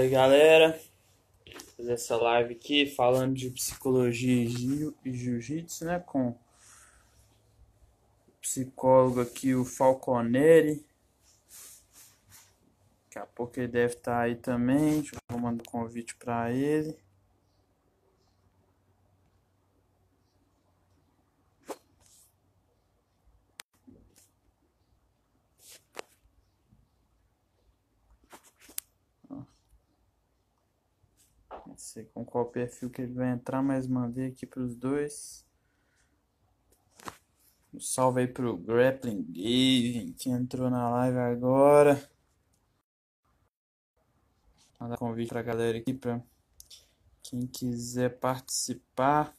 Fala aí, galera. Vou fazer essa live aqui falando de psicologia e jiu-jitsu, né? Com o psicólogo aqui, o Falconeri. Daqui a pouco ele deve estar aí também. Vou mandar um convite para ele. Sei com qual perfil que ele vai entrar, mas mandei aqui para os dois. Um salve aí pro Grappling Game que entrou na live agora. Mandar convite pra galera aqui para quem quiser participar.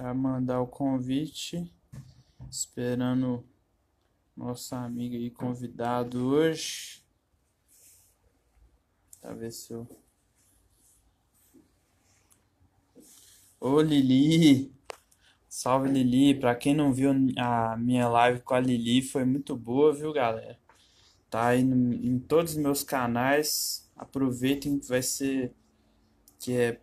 Já mandar o convite. Esperando nossa amiga aí convidado hoje. Pra ver se eu. Ô Lili! Salve Lili! Pra quem não viu a minha live com a Lili, foi muito boa, viu galera? Tá aí no, em todos os meus canais. Aproveitem que vai ser. Que é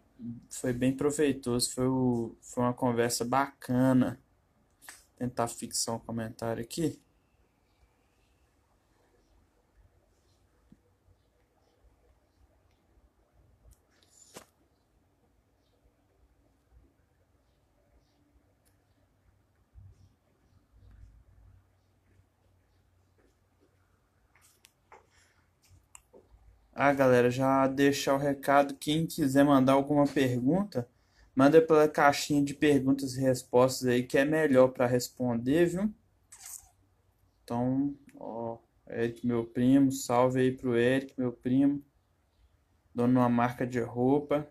foi bem proveitoso, foi, o, foi uma conversa bacana. Tentar fixar um comentário aqui. Ah, galera, já deixar o recado. Quem quiser mandar alguma pergunta, manda pela caixinha de perguntas e respostas aí, que é melhor para responder, viu? Então, ó, Eric, meu primo, salve aí pro Eric, meu primo, dono uma marca de roupa,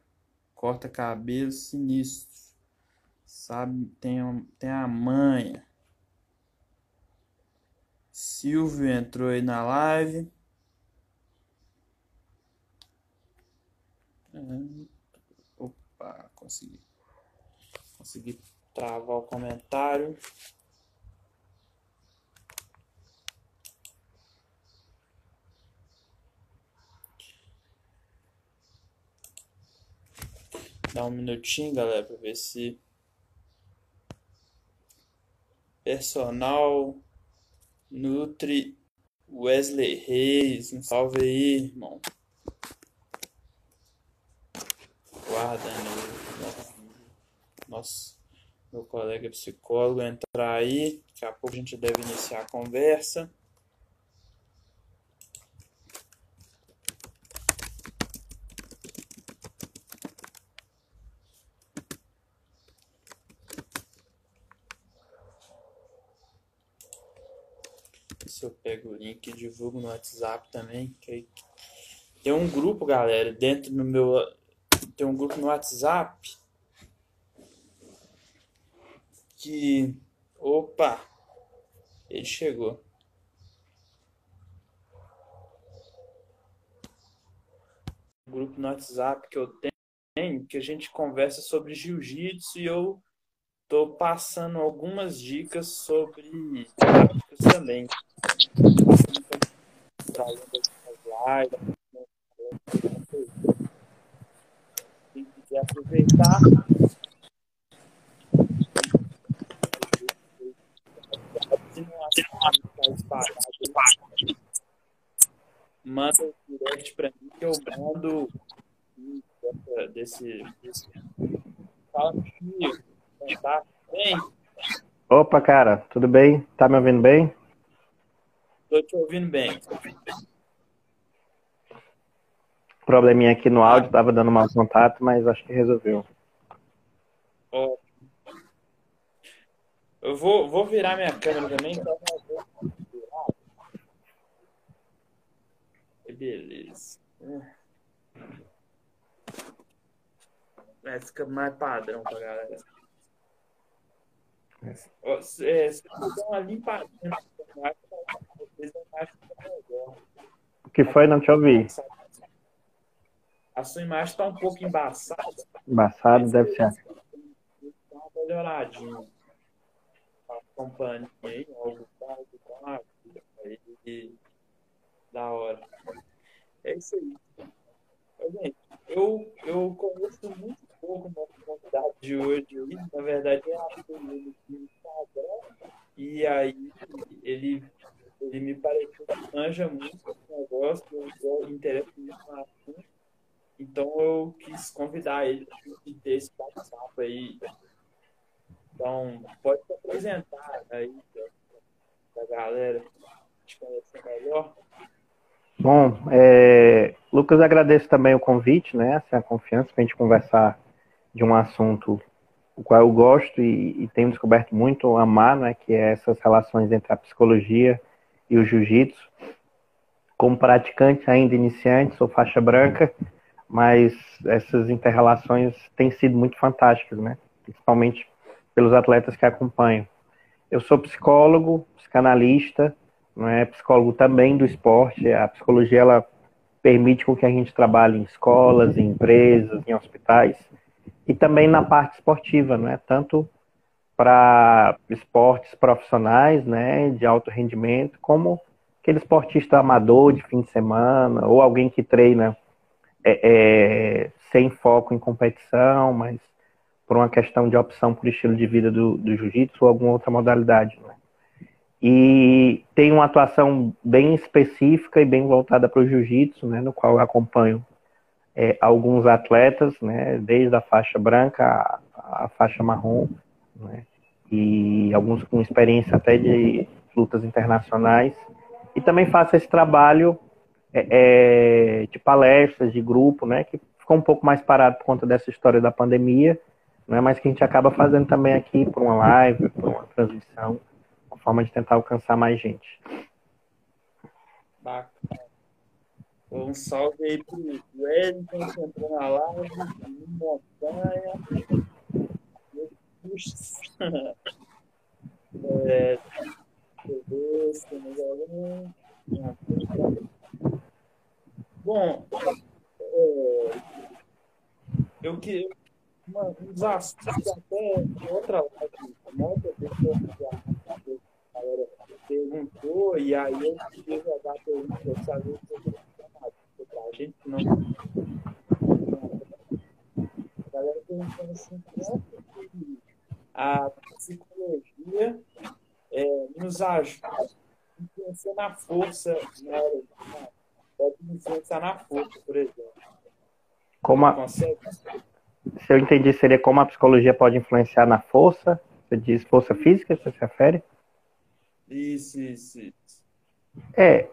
corta cabelo, sinistro, sabe? Tem, tem a manha. Silvio entrou aí na live. Opa, consegui. Consegui travar o comentário. Dá um minutinho, galera, para ver se personal Nutri Wesley Reis, um salve aí, irmão. Aguardando nosso meu colega psicólogo entrar aí. Daqui a pouco a gente deve iniciar a conversa. Se eu pego o link e divulgo no WhatsApp também. Que tem um grupo, galera, dentro do meu tem um grupo no WhatsApp que. Opa! Ele chegou. Um grupo no WhatsApp que eu tenho, que a gente conversa sobre jiu-jitsu e eu tô passando algumas dicas sobre práticas também. Trazendo as lives, e aproveitar. Que manda um direct para mim que eu mando desse, desse... Fala comigo, tá bem? Opa, cara, tudo bem? Tá me ouvindo bem? Tô te ouvindo bem probleminha aqui no áudio, tava dando mau contato, mas acho que resolveu. Eu vou, vou virar minha câmera também. Então Beleza. É, fica mais padrão pra galera. É, se, é, se der uma limpadinha, que foi? Não te ouvi. A sua imagem está um pouco embaçada. Embaçado, deve ser. Dá uma melhoradinha. Acompanhe aí, algo tá, aí, da hora. É isso aí. Gente, eu, eu conheço muito pouco nosso convidado de hoje. Na verdade, é a ele no Instagram. E aí, ele, ele me pareceu que manja muito esse negócio, eu interessa muito na assunto. Então, eu quis convidar ele para ter esse bate-papo aí. Então, pode se apresentar aí para a galera te conhecer melhor. Bom, é, Lucas, agradeço também o convite, né, assim, a confiança para a gente conversar de um assunto o qual eu gosto e, e, tenho descoberto muito amar, né, que é essas relações entre a psicologia e o jiu-jitsu. Como praticante ainda iniciante, sou faixa branca, mas essas interrelações têm sido muito fantásticas, né, principalmente pelos atletas que acompanham. Eu sou psicólogo, psicanalista, não é psicólogo também do esporte. A psicologia ela permite com que a gente trabalhe em escolas, em empresas, em hospitais e também na parte esportiva, não é tanto para esportes profissionais, né, de alto rendimento, como aquele esportista amador de fim de semana ou alguém que treina é, é, sem foco em competição, mas por uma questão de opção por estilo de vida do, do jiu-jitsu ou alguma outra modalidade. Né? E tem uma atuação bem específica e bem voltada para o jiu-jitsu, né, no qual eu acompanho é, alguns atletas, né, desde a faixa branca à, faixa marrom, né, e alguns com experiência até de lutas internacionais. E também faço esse trabalho é, é, de palestras, de grupo, né, que ficou um pouco mais parado por conta dessa história da pandemia, né, mas que a gente acaba fazendo também aqui por uma live, por uma transmissão forma de tentar alcançar mais gente. Bacana. Um salve aí pro Wellington que entrou na live, Montanha. é, Bom, é, eu que uma, uns assuntos até de outra live, muita pessoa já galera perguntou, e aí eu queria jogar a pergunta para saber se você para a gente, não. A galera perguntando assim, como que a psicologia é, nos ajuda influenciar na força, né? Pode influenciar na força, por exemplo. Como a... Se eu entendi, seria como a psicologia pode influenciar na força? Você diz força física, você se refere? Isso, isso, isso. É,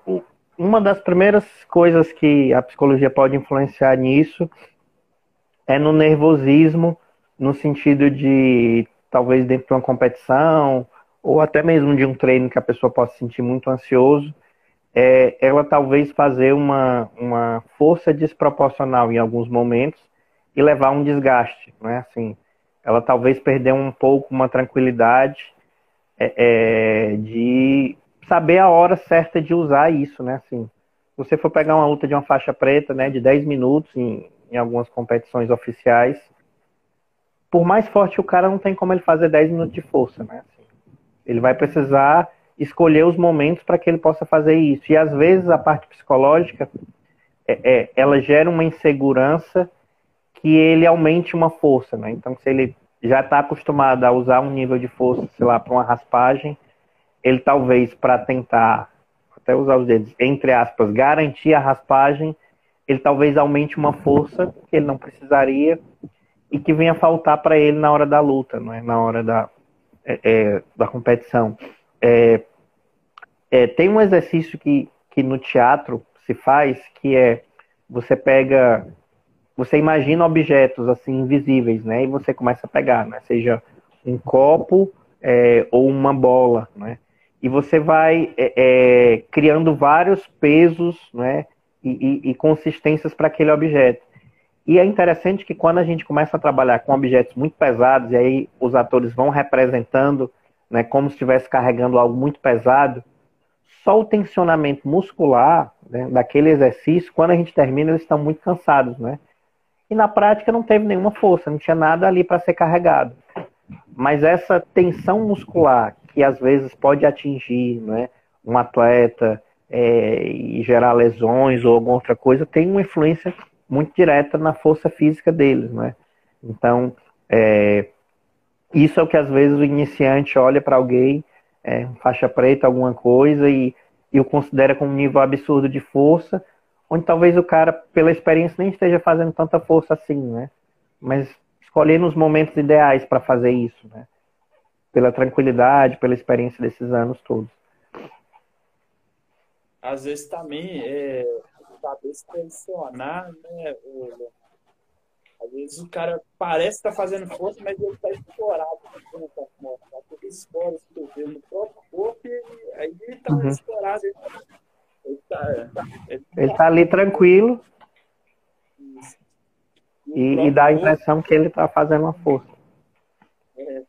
uma das primeiras coisas que a psicologia pode influenciar nisso é no nervosismo, no sentido de talvez dentro de uma competição ou até mesmo de um treino que a pessoa possa se sentir muito ansioso, é, ela talvez fazer uma, uma força desproporcional em alguns momentos e levar um desgaste, não é assim? Ela talvez perder um pouco uma tranquilidade é, é, de saber a hora certa de usar isso, né? Assim, você for pegar uma luta de uma faixa preta, né, de 10 minutos em, em algumas competições oficiais, por mais forte o cara, não tem como ele fazer 10 minutos de força, né? Assim, ele vai precisar escolher os momentos para que ele possa fazer isso. E às vezes a parte psicológica, é, é, ela gera uma insegurança que ele aumente uma força, né? Então, se ele já está acostumado a usar um nível de força, sei lá, para uma raspagem, ele talvez para tentar, até usar os dedos, entre aspas, garantir a raspagem, ele talvez aumente uma força que ele não precisaria e que venha faltar para ele na hora da luta, não é? na hora da, é, é, da competição. É, é, tem um exercício que, que no teatro se faz, que é você pega você imagina objetos assim invisíveis, né? E você começa a pegar, né? Seja um copo é, ou uma bola, né? E você vai é, é, criando vários pesos, né? E, e, e consistências para aquele objeto. E é interessante que quando a gente começa a trabalhar com objetos muito pesados, e aí os atores vão representando, né, como se estivesse carregando algo muito pesado, só o tensionamento muscular né, daquele exercício, quando a gente termina, eles estão muito cansados, né? E na prática não teve nenhuma força, não tinha nada ali para ser carregado. Mas essa tensão muscular que às vezes pode atingir né, um atleta é, e gerar lesões ou alguma outra coisa, tem uma influência muito direta na força física deles. Né? Então, é, isso é o que às vezes o iniciante olha para alguém, é, faixa preta, alguma coisa, e, e o considera com um nível absurdo de força, onde talvez o cara, pela experiência, nem esteja fazendo tanta força assim, né? Mas escolher nos momentos ideais para fazer isso, né? Pela tranquilidade, pela experiência desses anos todos. Às vezes também é saber se posicionar, né? Às vezes o cara parece estar tá fazendo força, mas ele está explorado. Tá porque os cotovelos no próprio corpo e aí ele está uhum. explorado. Ele está tá, ele tá ali tranquilo. E, e, dá a impressão que ele está fazendo uma força. É.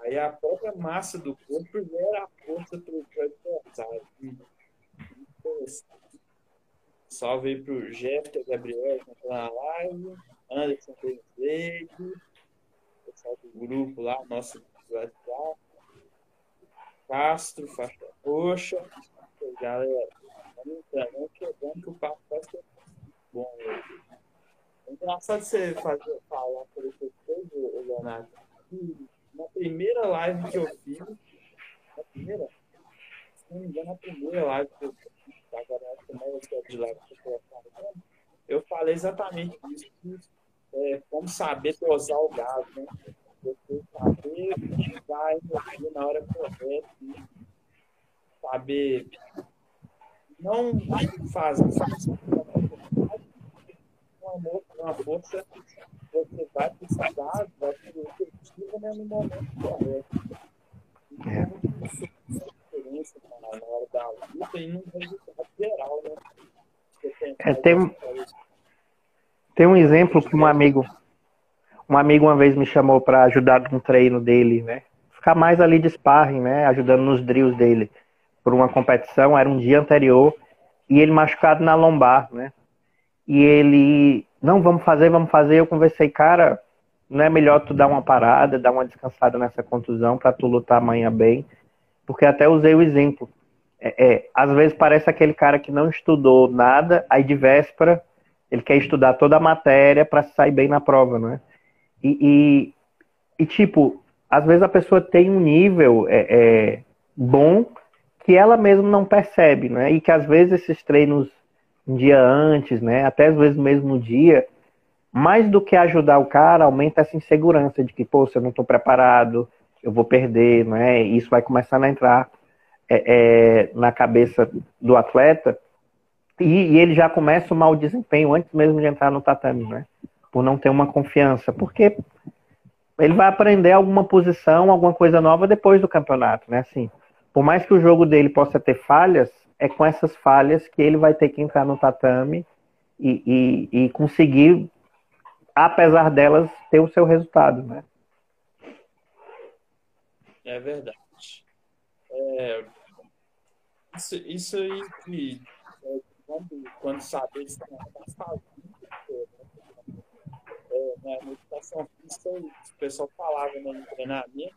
Aí a própria massa do corpo gera a força para o adversário. Salve aí para o Jefter Gabriel que está na live. Anderson Pereira, pessoal do grupo lá, nosso WhatsApp. Castro, faixa roxa. Galera, vamos entrando, chegando que o papo vai ser bom hoje. É engraçado você fazer, falar por essas coisas, Leonardo. Na primeira live que eu fiz, na primeira, se não me engano, na primeira live que eu fiz, agora acho que não é de live que eu eu falei exatamente isso é, como saber dosar o gás, né? Você saber utilizar a energia na hora correta, saber não fazer uma, uma força você vai precisar, vai ser efetiva né, no momento correto. Então, isso é diferença na hora da luta e no resultado geral, né? É, tem, tem um exemplo que um amigo, um amigo uma vez me chamou para ajudar no treino dele, né? Ficar mais ali de sparring, né? Ajudando nos drills dele por uma competição, era um dia anterior, e ele machucado na lombar, né? E ele, não, vamos fazer, vamos fazer. Eu conversei, cara, não é melhor tu dar uma parada, dar uma descansada nessa contusão para tu lutar amanhã bem? Porque até usei o exemplo. É, é, às vezes parece aquele cara que não estudou nada, aí de véspera ele quer estudar toda a matéria para sair bem na prova, né? E, e, e, tipo, às vezes a pessoa tem um nível é, é, bom que ela mesma não percebe, né? E que às vezes esses treinos um dia antes, né? Até às vezes mesmo no dia, mais do que ajudar o cara, aumenta essa insegurança de que, pô, se eu não estou preparado, eu vou perder, né? E isso vai começando a entrar é, é, na cabeça do atleta e, e, ele já começa o mau desempenho antes mesmo de entrar no tatame, né? Por não ter uma confiança. Porque ele vai aprender alguma posição, alguma coisa nova depois do campeonato, né? Assim, por mais que o jogo dele possa ter falhas, é com essas falhas que ele vai ter que entrar no tatame e, e, e conseguir, apesar delas, ter o seu resultado, né? É verdade. É, isso, isso aí que quando, quando saber se fazendo, é, na educação física, o pessoal falava né, no treinamento,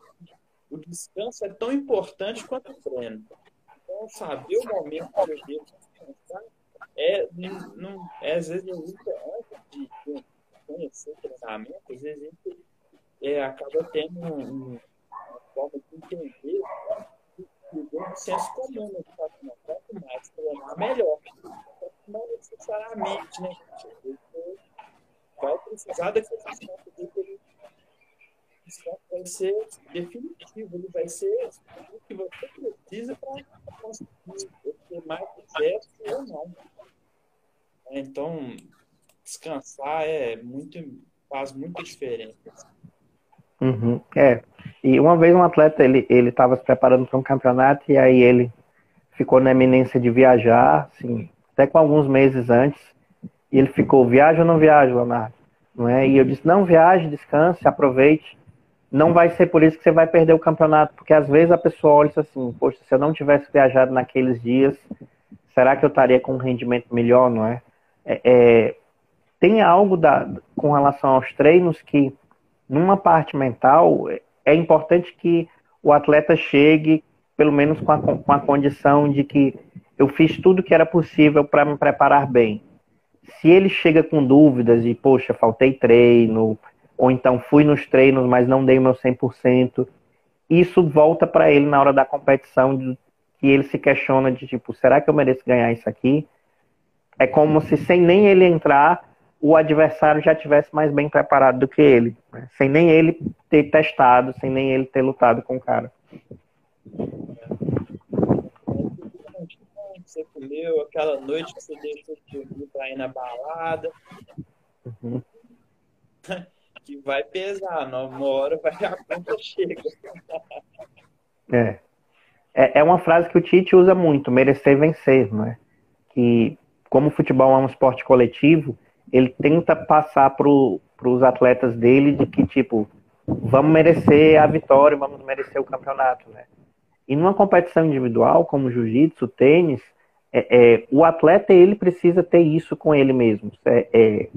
o descanso é tão importante quanto o treino. Então, saber o momento que eu devo descansar é, não, é às vezes, antes de, conhecer o treinamento, às vezes a gente é, acaba tendo um, uma forma de entender o senso comum na educação. Quanto mais treinar, melhor não necessariamente, né? Você vai precisar daquele desconto dele. Desconto vai ser definitivo, ele vai ser o que você precisa para conseguir ter mais sucesso ou não. Então, descansar é muito, faz muita diferença. Uhum, é. E uma vez um atleta ele estava se preparando para um campeonato e aí ele ficou na eminência de viajar, assim, até com alguns meses antes, e ele ficou, viaja ou não viaja, Leonardo? Não é? E eu disse, não, viaje, descanse, aproveite. Não vai ser por isso que você vai perder o campeonato, porque às vezes a pessoa olha assim, poxa, se eu não tivesse viajado naqueles dias, será que eu estaria com um rendimento melhor, não é? é, é tem algo da, com relação aos treinos que, numa parte mental, é importante que o atleta chegue, pelo menos com a, com a condição de que eu fiz tudo que era possível para me preparar bem. Se ele chega com dúvidas e, poxa, faltei treino, ou então fui nos treinos, mas não dei o meu 100%, isso volta para ele na hora da competição, de, que ele se questiona de tipo, será que eu mereço ganhar isso aqui? É como se sem nem ele entrar, o adversário já tivesse mais bem preparado do que ele, né? sem nem ele ter testado, sem nem ele ter lutado com o cara. Você comeu aquela noite que você deixou de dormir para ir na balada. Uhum. que vai pesar, uma hora vai a conta chega. É. é. É uma frase que o Tite usa muito, merecer vencer, não é? Que como o futebol é um esporte coletivo, ele tenta passar para os atletas dele de que, tipo, vamos merecer a vitória, vamos merecer o campeonato, né? E numa competição individual, como jiu-jitsu, tênis, é, é, o atleta, ele precisa ter isso com ele mesmo. É, é,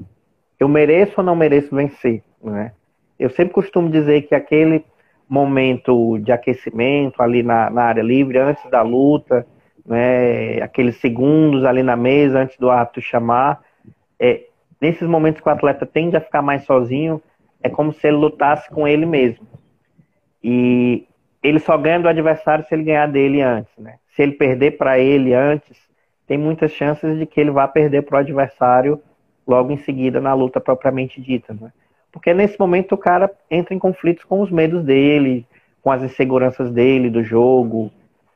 eu mereço ou não mereço vencer, né? Eu sempre costumo dizer que aquele momento de aquecimento ali na, na área livre, antes da luta, né, aqueles segundos ali na mesa antes do árbitro chamar, é, nesses momentos que o atleta tende a ficar mais sozinho, é como se ele lutasse com ele mesmo. E ele só ganha do adversário se ele ganhar dele antes, né? Se ele perder para ele antes, tem muitas chances de que ele vá perder para o adversário logo em seguida na luta propriamente dita, né? Porque nesse momento o cara entra em conflitos com os medos dele, com as inseguranças dele do jogo.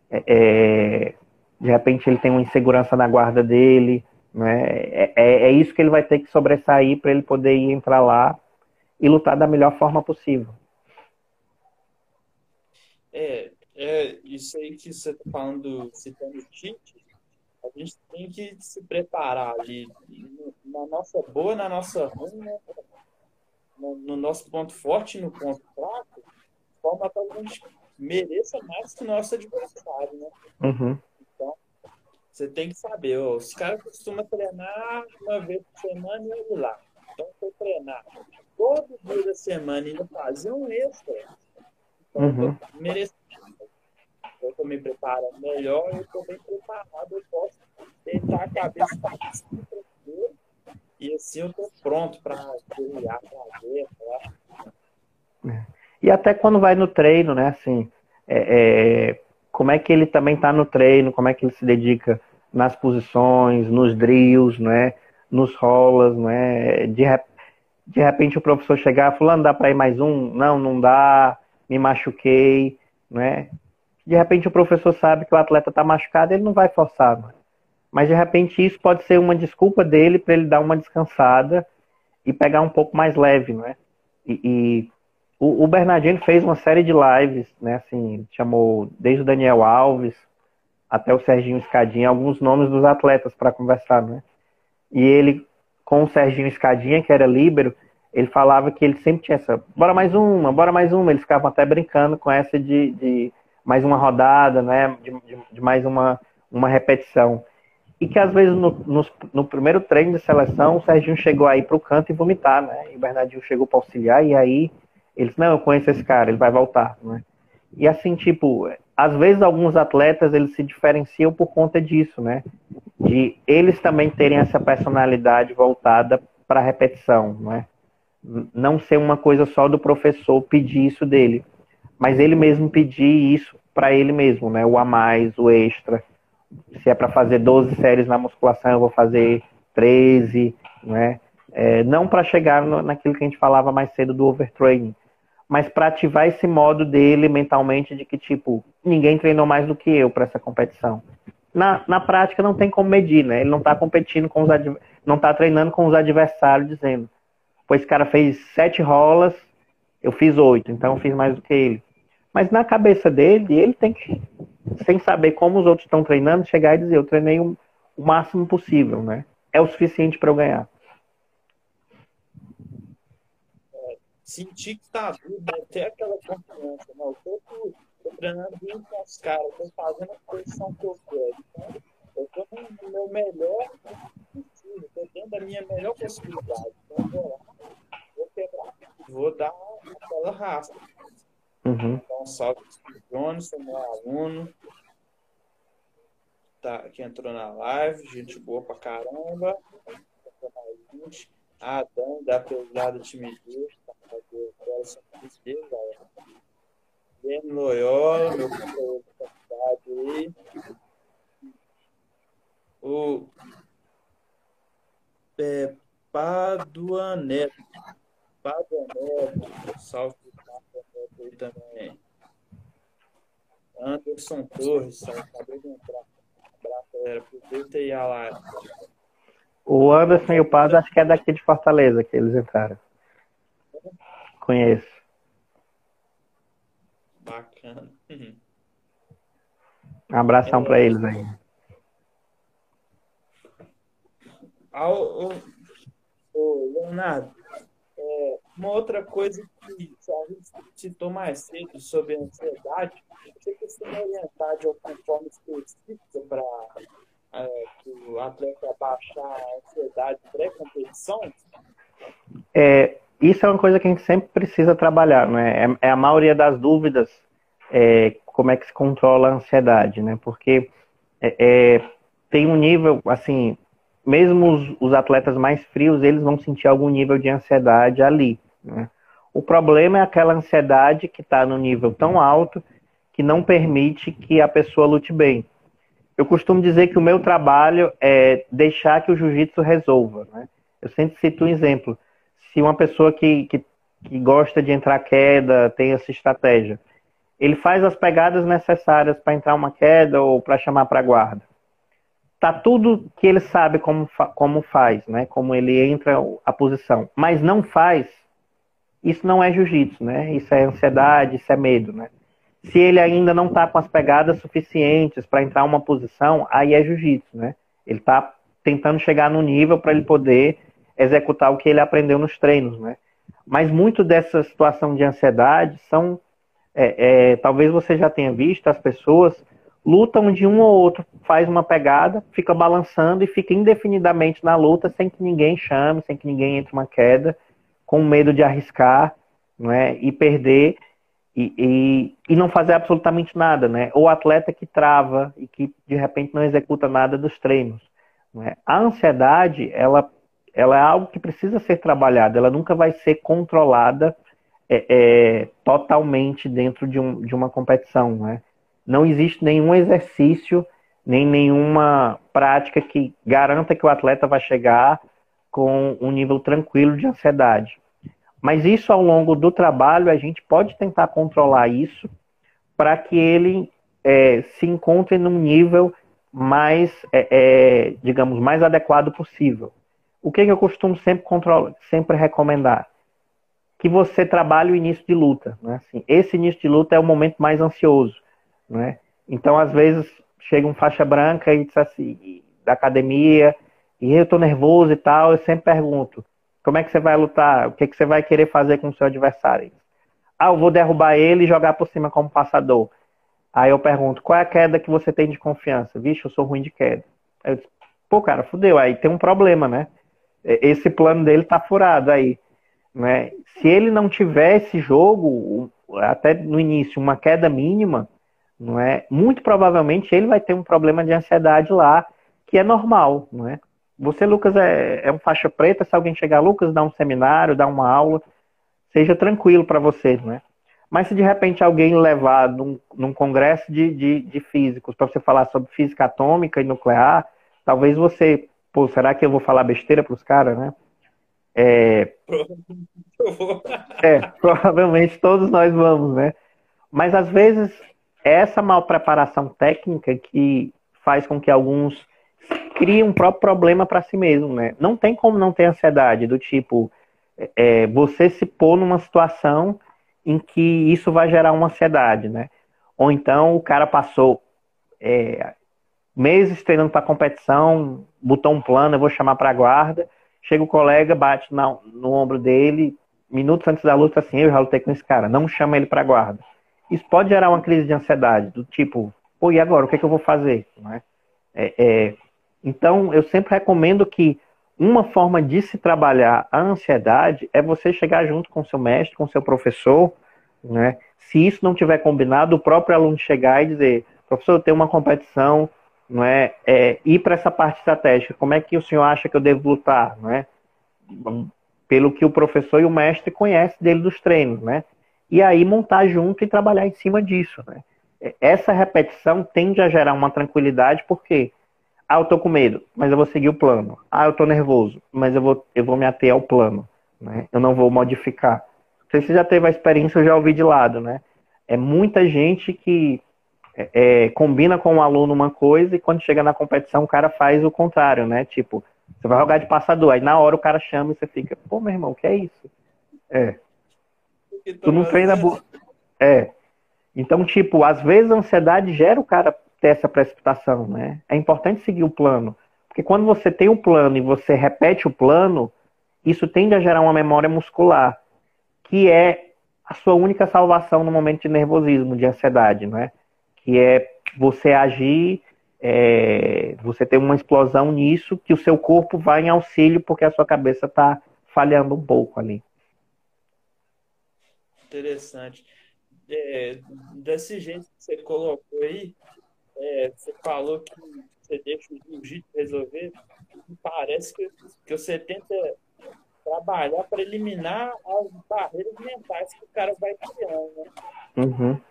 É, é de repente ele tem uma insegurança na guarda dele. Né? É, é, é isso que ele vai ter que sobressair para ele poder ir entrar lá e lutar da melhor forma possível. É, é isso aí que você está falando, citando o Tite, a gente tem que se preparar ali na nossa boa, na nossa ruim, né? no, no, nosso ponto forte no ponto fraco, de forma que a gente mereça mais que o nosso adversário, né? Uhum. Você tem que saber, ó, os caras costumam treinar uma vez por semana e olha lá. Então, se eu treinar todo dia da semana e não fazer um extra, então uhum. eu mereço. Eu estou me preparando melhor, eu estou bem preparado, eu posso deitar a cabeça para cima e assim eu estou pronto para guerrear, para ver, né? E até quando vai no treino, né, assim, é, é como é que ele também está no treino, como é que ele se dedica nas posições, nos drills, né, nos rolas, né, de, de repente o professor chegar, fulano, dá para ir mais um? Não, não dá, me machuquei, né, de repente o professor sabe que o atleta está machucado, ele não vai forçar, né? mas de repente isso pode ser uma desculpa dele para ele dar uma descansada e pegar um pouco mais leve, não é? E, e o, o, Bernardino fez uma série de lives, né? Assim, chamou desde o Daniel Alves até o Serginho Escadinha, alguns nomes dos atletas para conversar, né? E ele, com o Serginho Escadinha, que era líbero, ele falava que ele sempre tinha essa, bora mais uma, bora mais uma. Eles ficavam até brincando com essa de, de mais uma rodada, né? De, de, de, mais uma, uma repetição. E que às vezes no, no, no primeiro treino de seleção, o Serginho chegou aí para o canto e vomitar, né? E o Bernardinho chegou para auxiliar, e aí eles, não, eu conheço esse cara, ele vai voltar, né? E assim, tipo, às vezes alguns atletas eles se diferenciam por conta disso, né? De eles também terem essa personalidade voltada para a repetição, né? Não ser uma coisa só do professor pedir isso dele, mas ele mesmo pedir isso para ele mesmo, né? O a mais, o extra. Se é para fazer 12 séries na musculação, eu vou fazer 13, né? É, não para chegar no, naquilo que a gente falava mais cedo do overtraining, mas para ativar esse modo dele mentalmente de que, tipo, ninguém treinou mais do que eu para essa competição. Na, na prática não tem como medir, né? Ele não está competindo com os não está treinando com os adversários dizendo, pois esse cara fez sete rolas, eu fiz oito, então eu fiz mais do que ele. Mas na cabeça dele, ele tem que, sem saber como os outros estão treinando, chegar e dizer, eu treinei o, o máximo possível, né? É o suficiente para eu ganhar. sentir que tá vivo, até aquela confiança, não, eu tô cobrando com os caras, tô fazendo a posição que eu quero. Então, eu tô no meu melhor possível, tô dando a minha melhor possibilidade. Então, vou lá, vou quebrar, vou dar aquela raça. Uhum. Então, salve pro Jones, meu aluno, tá, que entrou na live, gente boa pra caramba, gente Timidez, tá fazendo coração de galera. Guilherme Loyola, meu companheiro de faculdade aí. O é, Padua Neto. Padua Neto, salve Padua Neto aí também. Anderson Torres, acabei de entrar. Abraço, galera. Aproveita aí a live. O Anderson e o Pado acho que é daqui de Fortaleza que eles entraram. Conheço. Bacana. Uhum. Um abração é... para eles aí. Ao, Leonardo, é, uma outra coisa que a gente citou mais cedo sobre a ansiedade, você costuma orientar de alguma forma específica para é, que o atleta baixar a ansiedade pré-competição? É, isso é uma coisa que a gente sempre precisa trabalhar, né? É, é a maioria das dúvidas é, como é que se controla a ansiedade, né? Porque é, é, tem um nível, assim, mesmo os, os, atletas mais frios, eles vão sentir algum nível de ansiedade ali, né? O problema é aquela ansiedade que está no nível tão alto que não permite que a pessoa lute bem. Eu costumo dizer que o meu trabalho é deixar que o jiu-jitsu resolva. Né? Eu sempre cito um exemplo. Se uma pessoa que, que, que gosta de entrar queda tem essa estratégia, ele faz as pegadas necessárias para entrar uma queda ou para chamar para guarda. Tá tudo que ele sabe como, como faz, né? Como ele entra a posição, mas não faz. Isso não é jiu-jitsu, né? Isso é ansiedade, isso é medo, né? Se ele ainda não está com as pegadas suficientes para entrar uma posição, aí é jiu-jitsu, né? Ele está tentando chegar no nível para ele poder executar o que ele aprendeu nos treinos, né? Mas muito dessa situação de ansiedade são, é, é, talvez você já tenha visto, as pessoas lutam de um ou outro, faz uma pegada, fica balançando e fica indefinidamente na luta sem que ninguém chame, sem que ninguém entre uma queda, com medo de arriscar, não é? E perder e, e, e, não fazer absolutamente nada, né? Ou atleta que trava e que de repente não executa nada dos treinos. Né? A ansiedade, ela, ela é algo que precisa ser trabalhado, ela nunca vai ser controlada é, é, totalmente dentro de, um, de uma competição, né? Não existe nenhum exercício, nem nenhuma prática que garanta que o atleta vai chegar com um nível tranquilo de ansiedade. Mas isso ao longo do trabalho a gente pode tentar controlar isso para que ele é, se encontre num nível mais, é, é, digamos, mais adequado possível. O que, que eu costumo sempre controlar, sempre recomendar? Que você trabalhe o início de luta. Né? Assim, esse início de luta é o momento mais ansioso. Né? Então, às vezes, chega um faixa branca e diz assim, da academia, e eu estou nervoso e tal, eu sempre pergunto, como é que você vai lutar? O que, que você vai querer fazer com o seu adversário? Ah, eu vou derrubar ele e jogar por cima como passador. Aí eu pergunto, qual é a queda que você tem de confiança? Vixe, eu sou ruim de queda. Aí eu disse, pô, cara, fudeu, aí tem um problema, né? Esse plano dele tá furado aí. Né? Se ele não tiver esse jogo, até no início, uma queda mínima, não é? Muito provavelmente ele vai ter um problema de ansiedade lá, que é normal, não é? Você, Lucas, é, é um faixa preta. Se alguém chegar, Lucas, dá um seminário, dá uma aula, seja tranquilo para você, né? Mas se de repente alguém levar num, num congresso de, de, de físicos para você falar sobre física atômica e nuclear, talvez você, pô, será que eu vou falar besteira para os caras, né? É, é, provavelmente todos nós vamos, né? Mas às vezes essa mal preparação técnica que faz com que alguns cria um próprio problema para si mesmo, né? Não tem como não ter ansiedade, do tipo, é, você se pôr numa situação em que isso vai gerar uma ansiedade, né? Ou então o cara passou é, meses treinando para competição, botou um plano, eu vou chamar para guarda, chega o colega, bate na, no ombro dele, minutos antes da luta, assim, eu já lutei com esse cara, não chama ele para guarda. Isso pode gerar uma crise de ansiedade, do tipo, pô, e agora, o que, é que eu vou fazer? Não é? É, é, então, eu sempre recomendo que uma forma de se trabalhar a ansiedade é você chegar junto com seu mestre, com seu professor, né? Se isso não tiver combinado, o próprio aluno chegar e dizer, professor, eu tenho uma competição, não é, é ir para essa parte estratégica. Como é que o senhor acha que eu devo lutar, não é? Pelo que o professor e o mestre conhecem dele dos treinos, né? E aí montar junto e trabalhar em cima disso, né? Essa repetição tende a gerar uma tranquilidade, porque ah, eu tô com medo, mas eu vou seguir o plano. Ah, eu tô nervoso, mas eu vou, eu vou me ater ao plano, né? Eu não vou modificar. Não sei se você já teve a experiência, eu já ouvi de lado, né? É muita gente que é, é, combina com o aluno uma coisa e quando chega na competição o cara faz o contrário, né? Tipo, você vai jogar de passador, aí na hora o cara chama e você fica, pô, meu irmão, o que é isso? É. Tu não treina. É. Então, tipo, às vezes a ansiedade gera o cara ter essa precipitação, né? É importante seguir o plano. Porque quando você tem um plano e você repete o plano, isso tende a gerar uma memória muscular, que é a sua única salvação no momento de nervosismo, de ansiedade, né? que é você agir, é, você ter uma explosão nisso, que o seu corpo vai em auxílio porque a sua cabeça está falhando um pouco ali. Interessante. É, desse jeito que você colocou aí, é, você falou que você deixa o jiu-jitsu resolver, parece que, que você tenta trabalhar para eliminar as barreiras mentais que o cara vai criando, né? Uhum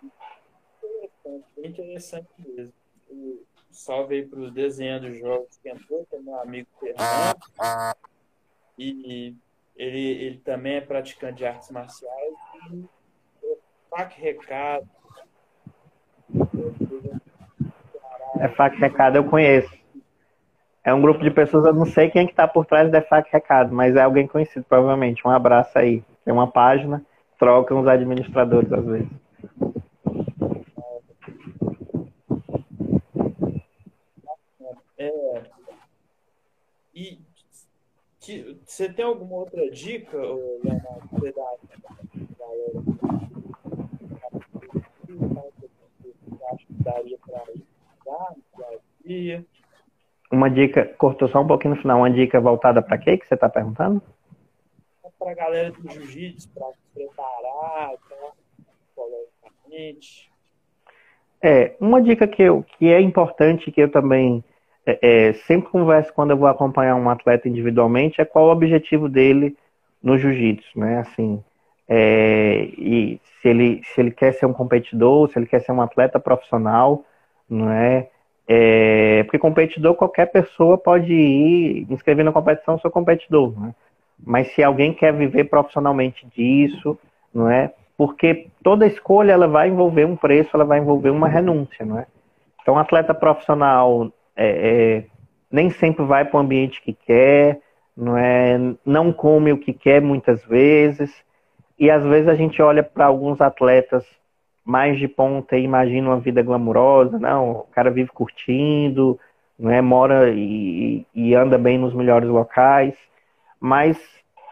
interessante, bem interessante mesmo. E salve aí para os desenhos dos jogos que entrou, que é meu amigo Fernando. E ele, ele também é praticante de artes marciais. E fac recado. É fac recado, eu conheço. É um grupo de pessoas, eu não sei quem é que tá por trás da fac recado, mas é alguém conhecido, provavelmente. Um abraço aí. Tem uma página, trocam os administradores às vezes. É, e você tem alguma outra dica, Leonardo, você? Acho que para Uma dica, cortou só um pouquinho no final, uma dica voltada para quê que você está perguntando? Para a galera do jiu-jitsu, para se preparar, psicologicamente. É, uma dica que, eu, que é importante, que eu também é, é, sempre converso quando eu vou acompanhar um atleta individualmente é qual o objetivo dele no jiu-jitsu, né? Assim, é, e se ele, se ele quer ser um competidor, se ele quer ser um atleta profissional, não é? É porque competidor, qualquer pessoa pode ir inscrever na competição, sou competidor, né? Mas se alguém quer viver profissionalmente disso, não é? Porque toda escolha ela vai envolver um preço, ela vai envolver uma renúncia, não é? Então, atleta profissional é, é, nem sempre vai para o ambiente que quer, não é, não come o que quer muitas vezes. E às vezes a gente olha para alguns atletas mais de ponta e imagina uma vida glamurosa, não, o cara vive curtindo, não é, mora e, e anda bem nos melhores locais, mas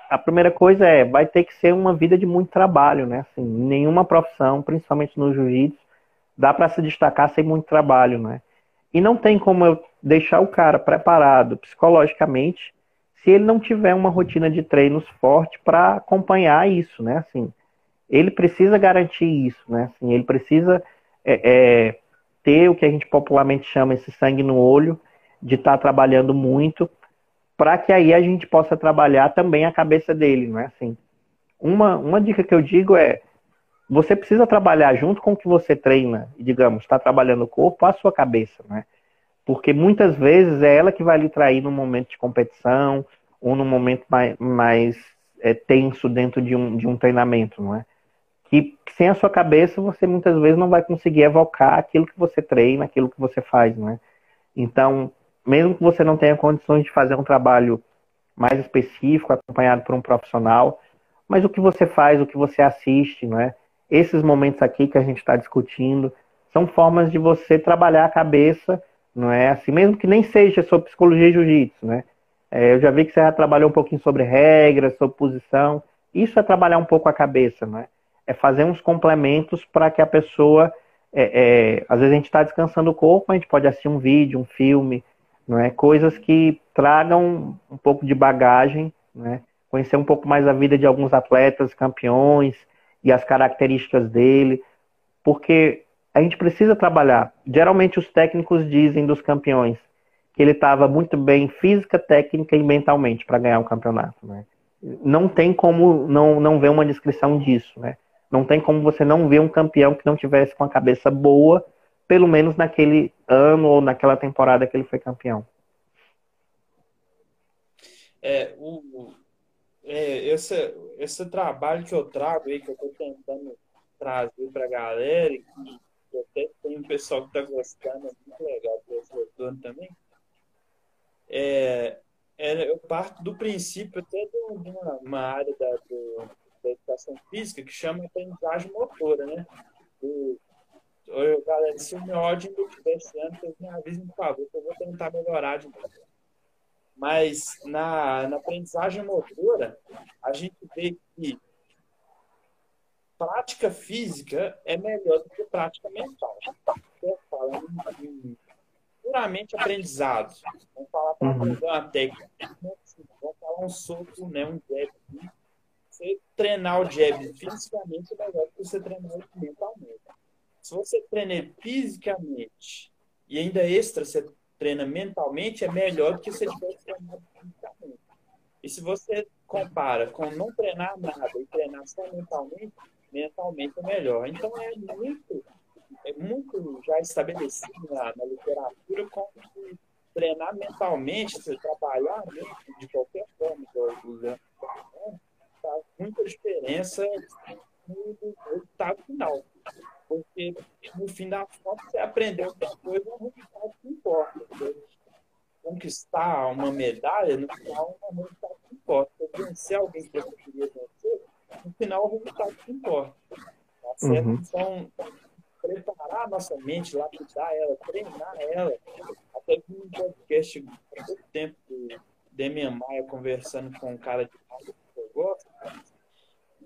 a primeira coisa é, vai ter que ser uma vida de muito trabalho, né? Assim, nenhuma profissão, principalmente no jiu-jitsu, dá para se destacar sem muito trabalho, né? E não tem como eu deixar o cara preparado psicologicamente se ele não tiver uma rotina de treinos forte para acompanhar isso, né? Assim, ele precisa garantir isso, né? Assim, ele precisa é, é, ter o que a gente popularmente chama esse sangue no olho, de estar tá trabalhando muito, para que aí a gente possa trabalhar também a cabeça dele, não é assim? Uma, uma dica que eu digo é você precisa trabalhar junto com o que você treina, digamos, está trabalhando o corpo, a sua cabeça, né? Porque muitas vezes é ela que vai lhe trair num momento de competição ou num momento mais, mais é, tenso dentro de um, de um treinamento, não é? Que sem a sua cabeça você muitas vezes não vai conseguir evocar aquilo que você treina, aquilo que você faz, não é? Então, mesmo que você não tenha condições de fazer um trabalho mais específico, acompanhado por um profissional, mas o que você faz, o que você assiste, não é? esses momentos aqui que a gente está discutindo são formas de você trabalhar a cabeça, não é? Assim, mesmo que nem seja sobre psicologia e jiu-jitsu, né? É, eu já vi que você já trabalhou um pouquinho sobre regras, sobre posição. Isso é trabalhar um pouco a cabeça, não é? É fazer uns complementos para que a pessoa. É, é, às vezes a gente está descansando o corpo, a gente pode assistir um vídeo, um filme, não é? Coisas que tragam um pouco de bagagem, né? Conhecer um pouco mais a vida de alguns atletas campeões e as características dele, porque a gente precisa trabalhar. Geralmente os técnicos dizem dos campeões que ele estava muito bem física, técnica e mentalmente para ganhar um campeonato, né? Não tem como não, não ver uma descrição disso, né? Não tem como você não ver um campeão que não tivesse com a cabeça boa, pelo menos naquele ano ou naquela temporada que ele foi campeão. É, o, é, esse, esse trabalho que eu trago aí, que eu estou tentando trazer para a galera, e que até tem um pessoal que está gostando, é muito legal esse retorno também. É, é, eu parto do princípio até de uma, uma área da, do, da educação física que chama aprendizagem motora, né? Do, galera, se o meu ódio ainda estiver ano, vocês me avisem, por favor, que eu vou tentar melhorar de novo. Mas na, na aprendizagem motora, a gente vê que prática física é melhor do que prática mental. Falando em puramente aprendizado. Vamos falar para uhum. aprender uma técnica. Vamos falar um soco, né, um jab. Você treinar o jab fisicamente é melhor que você treinar ele mentalmente. Se você treina fisicamente e ainda extra você treina mentalmente, é melhor do que se tivesse treinado fisicamente. E se você compara com não treinar nada e treinar só mentalmente, mentalmente é melhor. Então é muito, é muito já estabelecido na, na literatura como que treinar mentalmente, se trabalhar de qualquer forma, muita diferença no resultado final. Porque, no fim da conta, você aprendeu alguma coisa, é um resultado que importa. Conquistar uma medalha, no final, é um resultado que importa. Vencer alguém que você queria vencer, no final, é um resultado que importa. Tá certo? Uhum. Então, preparar a nossa mente, lapidar ela, treinar ela. Até vi um podcast há pouco tempo do Demian Maia conversando com um cara de que eu gosto.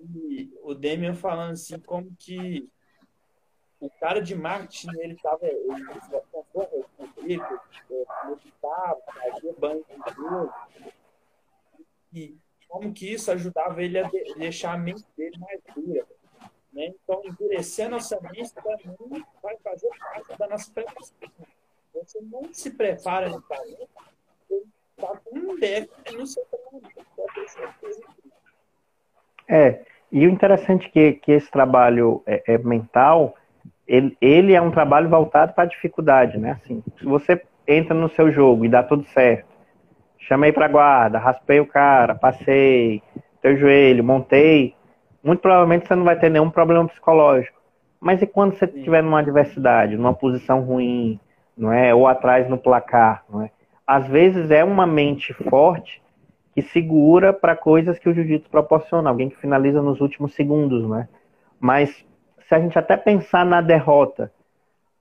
E o Demian falando assim, como que o cara de marketing, ele estava, ele comprou ele meditava, fazia banho e como que isso ajudava ele a de, deixar a mente dele mais dura. Né? Então, endurecer a nossa mente também vai fazer parte da nossa preparação. Você não se prepara mentalmente, você está com um déficit no seu treinamento, pode ter certeza É, e o interessante é que, que esse trabalho é, é mental, ele, ele é um trabalho voltado para a dificuldade, né? Assim, se você entra no seu jogo e dá tudo certo, chamei para guarda, raspei o cara, passei teu joelho, montei, muito provavelmente você não vai ter nenhum problema psicológico. Mas e quando você estiver numa adversidade, numa posição ruim, não é, ou atrás no placar, não é? Às vezes é uma mente forte que segura para coisas que o jiu-jitsu proporciona, alguém que finaliza nos últimos segundos, não é? Mas se a gente até pensar na derrota,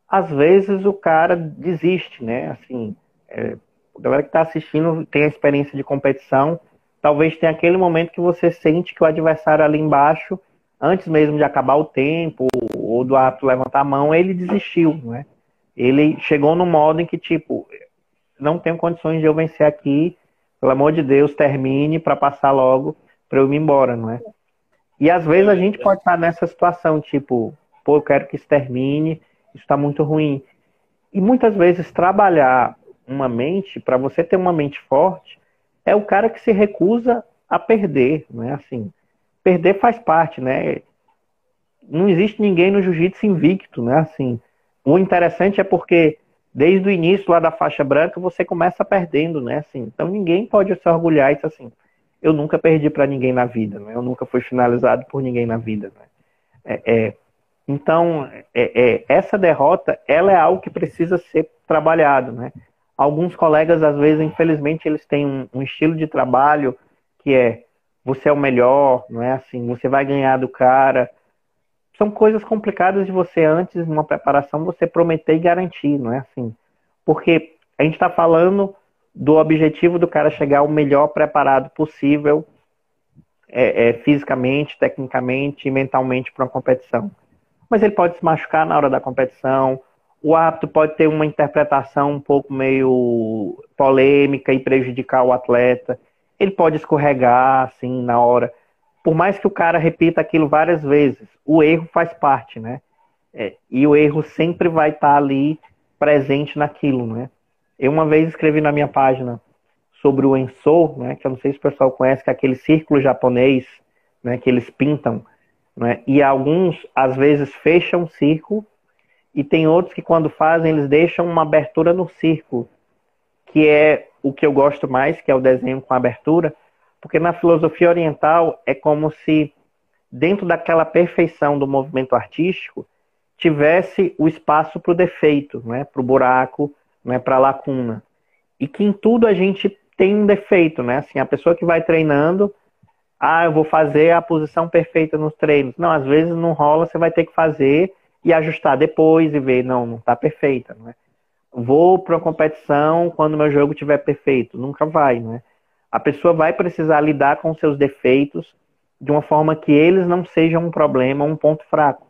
às vezes o cara desiste, né? Assim, é, a galera que está assistindo tem a experiência de competição, talvez tenha aquele momento que você sente que o adversário ali embaixo, antes mesmo de acabar o tempo, ou do ato levantar a mão, ele desistiu, né? Ele chegou no modo em que, tipo, não tenho condições de eu vencer aqui, pelo amor de Deus, termine para passar logo para eu ir embora, não é? E às vezes a gente pode estar nessa situação, tipo, pô, eu quero que isso termine, isso está muito ruim. E muitas vezes trabalhar uma mente, para você ter uma mente forte, é o cara que se recusa a perder, não é assim? Perder faz parte, né? Não existe ninguém no jiu-jitsu invicto, né? Assim, o interessante é porque desde o início lá da faixa branca você começa perdendo, né? Assim, então ninguém pode se orgulhar isso assim eu nunca perdi para ninguém na vida, né? eu nunca fui finalizado por ninguém na vida. Né? É, é, então, é, é, essa derrota, ela é algo que precisa ser trabalhado. Né? Alguns colegas, às vezes, infelizmente, eles têm um, um, estilo de trabalho que é você é o melhor, não é assim, você vai ganhar do cara. São coisas complicadas de você, antes, numa preparação, você prometer e garantir, não é assim? Porque a gente está falando do objetivo do cara chegar o melhor preparado possível é, é, fisicamente, tecnicamente e mentalmente para uma competição. Mas ele pode se machucar na hora da competição, o árbitro pode ter uma interpretação um pouco meio. polêmica e prejudicar o atleta. Ele pode escorregar, assim, na hora. Por mais que o cara repita aquilo várias vezes, o erro faz parte, né? É, e o erro sempre vai estar tá ali presente naquilo, né? Eu uma vez escrevi na minha página sobre o Enso, né, que eu não sei se o pessoal conhece, que é aquele círculo japonês, né, que eles pintam, né, e alguns às vezes fecham o círculo e tem outros que quando fazem eles deixam uma abertura no círculo, que é o que eu gosto mais, que é o desenho com abertura, porque na filosofia oriental é como se dentro daquela perfeição do movimento artístico tivesse o espaço para o defeito, né, para o buraco, né, para a lacuna. E que em tudo a gente tem um defeito, né? Assim, a pessoa que vai treinando, ah, eu vou fazer a posição perfeita nos treinos. Não, às vezes não rola, você vai ter que fazer e ajustar depois e ver, não, não está perfeita, não é? Vou para uma competição quando meu jogo estiver perfeito. Nunca vai, não é? A pessoa vai precisar lidar com seus defeitos de uma forma que eles não sejam um problema, um ponto fraco.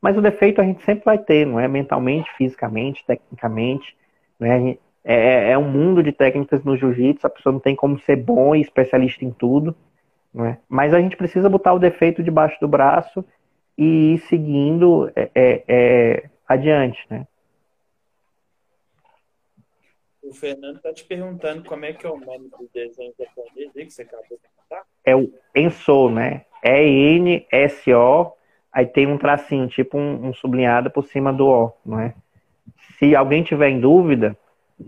Mas o defeito a gente sempre vai ter, não é? Mentalmente, fisicamente, tecnicamente. Né? É, é, é um mundo de técnicas no jiu-jitsu, a pessoa não tem como ser bom e especialista em tudo. Né? Mas a gente precisa botar o defeito debaixo do braço e ir seguindo é, é, é adiante. Né? O Fernando está te perguntando como é que é o nome do desenho japonês aí que você acabou de contar. É o Enso, né? E-N-S-O, aí tem um tracinho, tipo um, um sublinhado por cima do O, não é? Se alguém tiver em dúvida,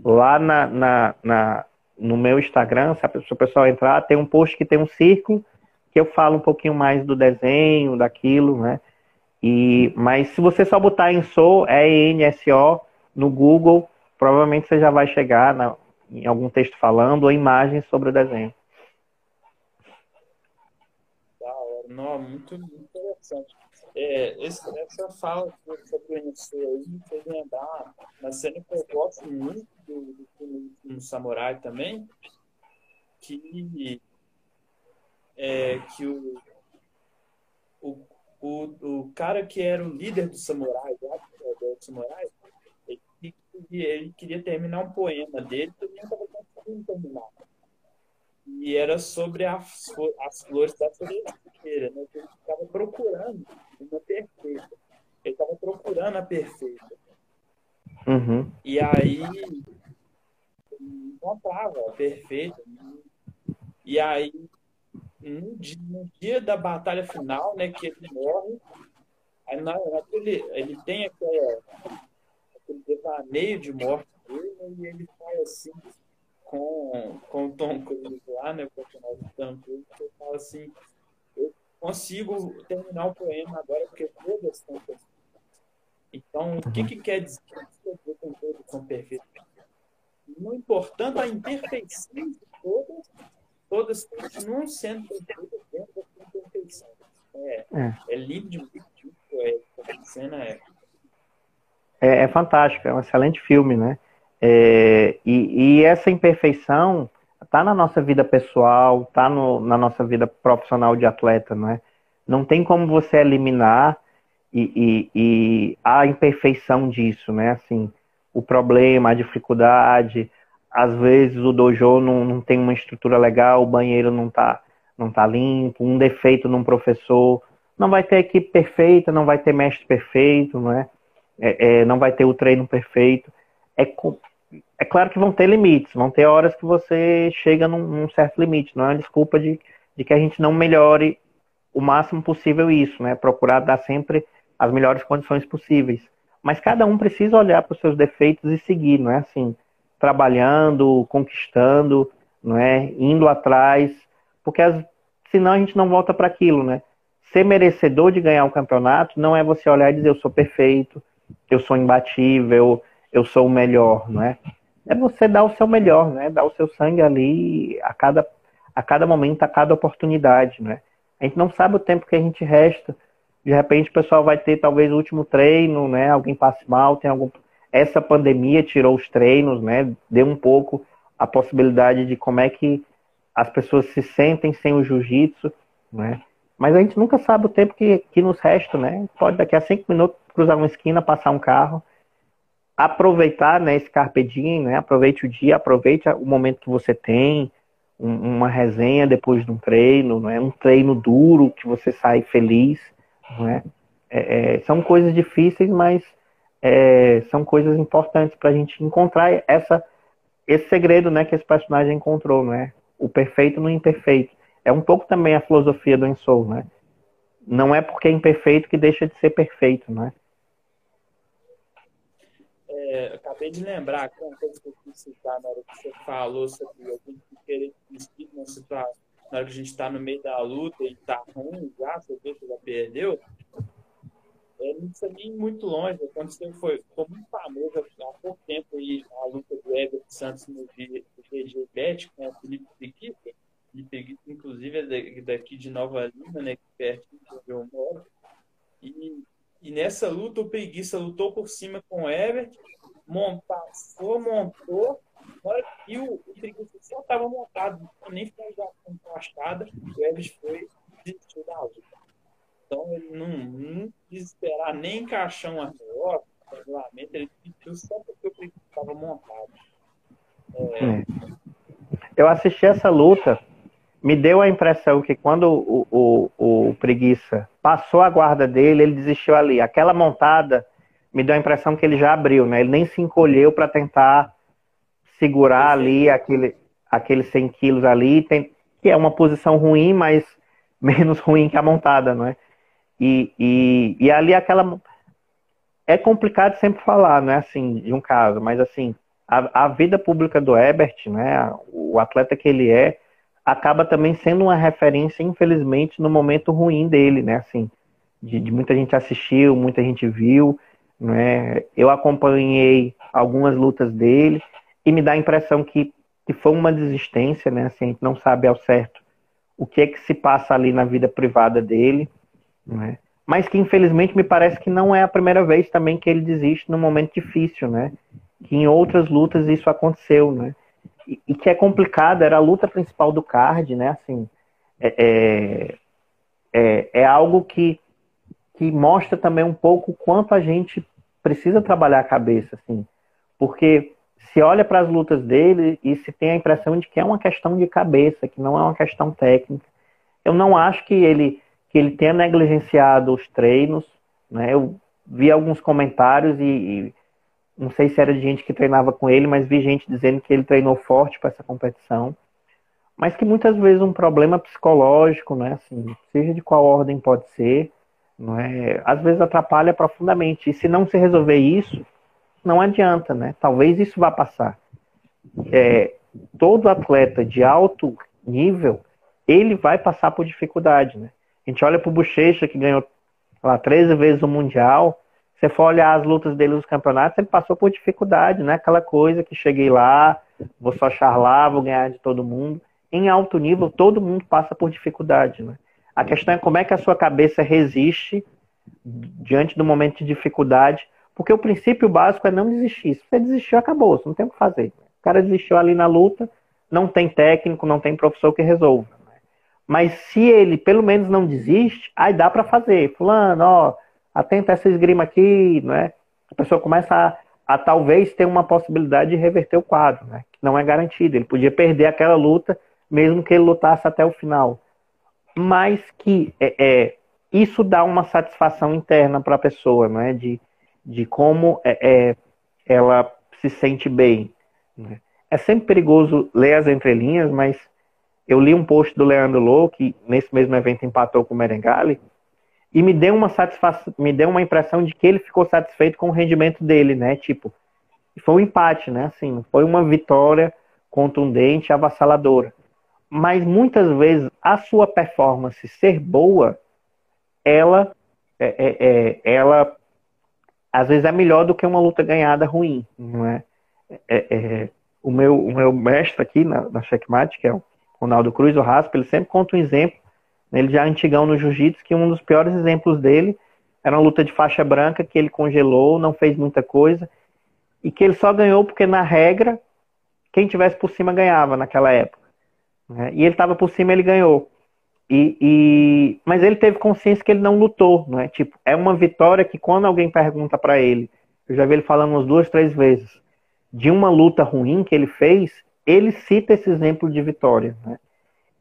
lá na, na, na, no meu Instagram, se, a, se o pessoal entrar, tem um post que tem um círculo que eu falo um pouquinho mais do desenho, daquilo, né? E, mas se você só botar em SO, E-N-S-O, no Google, provavelmente você já vai chegar na, em algum texto falando ou imagens sobre o desenho. Não, muito interessante. É, esse, essa fala que você conheceu aí me fez lembrar uma cena que eu gosto muito do, filme Samurai também, que é que o, o, o, o cara que era o líder do samurai, do samurai ele, ele queria terminar um poema dele, que ele não estava conseguindo terminar. E era sobre as, as flores da cerejeira, né? Ele estava procurando uma perfeita. Ele estava procurando a perfeita. Uhum. E aí encontrava a perfeita. E aí, no dia, no dia, da batalha final, né, que ele morre, aí na, naquele, ele tem aquela, aquele devaneio de morte dele, e ele fala assim com, com o Tom Cruise lá, né, o personagem do Tom Cruise, que fala assim, consigo terminar o poema agora porque todas são perfeitas. Então, o que, que quer dizer que todas são perfeitas? Não importando a imperfeição de todas, todas continuam sendo perfeitas dentro da imperfeição. É, é. é lindo de é, a cena é. É, é fantástico, é um excelente filme, né? É, e, e essa imperfeição tá na nossa vida pessoal, tá no, na nossa vida profissional de atleta, não é? Não tem como você eliminar e, e, e a imperfeição disso, né? Assim, o problema, a dificuldade, às vezes o dojo não, não tem uma estrutura legal, o banheiro não tá, não tá limpo, um defeito num professor, não vai ter equipe perfeita, não vai ter mestre perfeito, não é? É, é não vai ter o treino perfeito. É, é claro que vão ter limites, vão ter horas que você chega num, num certo limite, não é desculpa de, de que a gente não melhore o máximo possível isso, né? Procurar dar sempre as melhores condições possíveis. Mas cada um precisa olhar para os seus defeitos e seguir, não é assim, trabalhando, conquistando, não é, indo atrás, porque as, senão a gente não volta para aquilo, né? Ser merecedor de ganhar o campeonato não é você olhar e dizer eu sou perfeito, eu sou imbatível, eu sou o melhor, não é? é você dar o seu melhor, né? Dar o seu sangue ali a cada, a cada momento, a cada oportunidade, né? A gente não sabe o tempo que a gente resta. De repente o pessoal vai ter talvez o último treino, né? Alguém passe mal, tem algum. Essa pandemia tirou os treinos, né? Deu um pouco a possibilidade de como é que as pessoas se sentem sem o jiu-jitsu, né? Mas a gente nunca sabe o tempo que, que nos resta, né? Pode daqui a cinco minutos cruzar uma esquina, passar um carro aproveitar né, esse carpe diem, né? Aproveite o dia, aproveite o momento que você tem, um, uma resenha depois de um treino, não é? Um treino duro que você sai feliz, não é? é, são coisas difíceis, mas é, são coisas importantes para a gente encontrar essa esse segredo, né, que esse personagem encontrou, não é? O perfeito no imperfeito. É um pouco também a filosofia do Ensou, né? Não é porque é imperfeito que deixa de ser perfeito, não é? é, acabei de lembrar que uma coisa que eu quis citar na hora que você falou sobre alguém que querer desistir numa situação, na hora que a gente está no meio da luta e está ruim já, você vê que já perdeu. É, não precisa nem muito longe. Aconteceu, foi, ficou muito famoso há pouco tempo aí, a luta do Everton Santos no GG Bet com o Felipe Preguiça. Felipe Preguiça, inclusive, é daqui de Nova Lima, né, pertinho de onde eu moro. E, e nessa luta, o Preguiça lutou por cima com o Everton montar, passou, montou, e o, o preguiça só estava montado, nem foi já encaixada, o Elvis foi desistiu da luta. Então ele não, não quis esperar nem caixão maior, regulamento, ele pediu só porque o preguiça estava montado. É... É. Eu assisti essa luta, me deu a impressão que quando o, o, o Preguiça passou a guarda dele, ele desistiu ali. Aquela montada me deu a impressão que ele já abriu, né? Ele nem se encolheu para tentar segurar ali aquele, aqueles 100 quilos ali, tem, que é uma posição ruim, mas menos ruim que a montada, não é? E, e, e ali aquela. É complicado sempre falar, né, assim, de um caso, mas assim, a, a vida pública do Ebert, né, o atleta que ele é, acaba também sendo uma referência, infelizmente, no momento ruim dele, né, assim, de, de muita gente assistiu, muita gente viu, né? Eu acompanhei algumas lutas dele e me dá a impressão que, que foi uma desistência, né? Assim, a gente não sabe ao certo o que é que se passa ali na vida privada dele, né? Mas que infelizmente me parece que não é a primeira vez também que ele desiste num momento difícil, né? Que em outras lutas isso aconteceu, né? E, e que é complicado, era a luta principal do card, né? Assim, é, é, é, é algo que, que mostra também um pouco quanto a gente precisa trabalhar a cabeça, assim, porque se olha para as lutas dele e se tem a impressão de que é uma questão de cabeça, que não é uma questão técnica. Eu não acho que ele que ele tenha negligenciado os treinos, né? Eu vi alguns comentários e, e não sei se era de gente que treinava com ele, mas vi gente dizendo que ele treinou forte para essa competição, mas que muitas vezes um problema psicológico, né? Assim, seja de qual ordem pode ser, não é? Às vezes atrapalha profundamente. E se não se resolver isso, não adianta, né? Talvez isso vá passar. É, todo atleta de alto nível, ele vai passar por dificuldade, né? A gente olha para o Bochecha, que ganhou lá 13 vezes o Mundial. Você for olhar as lutas dele nos campeonatos, ele passou por dificuldade, né? Aquela coisa que cheguei lá, vou só charlar, vou ganhar de todo mundo. Em alto nível, todo mundo passa por dificuldade, né? A questão é como é que a sua cabeça resiste diante do momento de dificuldade, porque o princípio básico é não desistir. Se você desistiu, acabou, você não tem o que fazer. O cara desistiu ali na luta, não tem técnico, não tem professor que resolva. Mas se ele pelo menos não desiste, aí dá para fazer. Fulano, ó, atenta essa esgrima aqui, né? A pessoa começa a, a, talvez ter uma possibilidade de reverter o quadro, né? Que não é garantido. Ele podia perder aquela luta, mesmo que ele lutasse até o final mas que é, é, isso dá uma satisfação interna para a pessoa, não é? De, de como é, é ela se sente bem. Né? É sempre perigoso ler as entrelinhas, mas eu li um post do Leandro Lou, que nesse mesmo evento empatou com o Merengali, e me deu uma satisfação, me deu uma impressão de que ele ficou satisfeito com o rendimento dele, né? Tipo, foi um empate, né? Assim, foi uma vitória contundente, avassaladora mas muitas vezes a sua performance ser boa, ela, é, é, é, ela às vezes é melhor do que uma luta ganhada ruim, não é? é, é o, meu, o meu mestre aqui na, na Checkmate, que é o Ronaldo Cruz, o Raspa, ele sempre conta um exemplo, né, ele já antigão no jiu-jitsu, que um dos piores exemplos dele era uma luta de faixa branca que ele congelou, não fez muita coisa, e que ele só ganhou porque, na regra, quem tivesse por cima ganhava naquela época. Né? E ele estava por cima, ele ganhou. E, e, mas ele teve consciência que ele não lutou, não é? Tipo, é uma vitória que quando alguém pergunta para ele eu já vi ele falando umas duas, três vezes, de uma luta ruim que ele fez, ele cita esse exemplo de vitória. Né?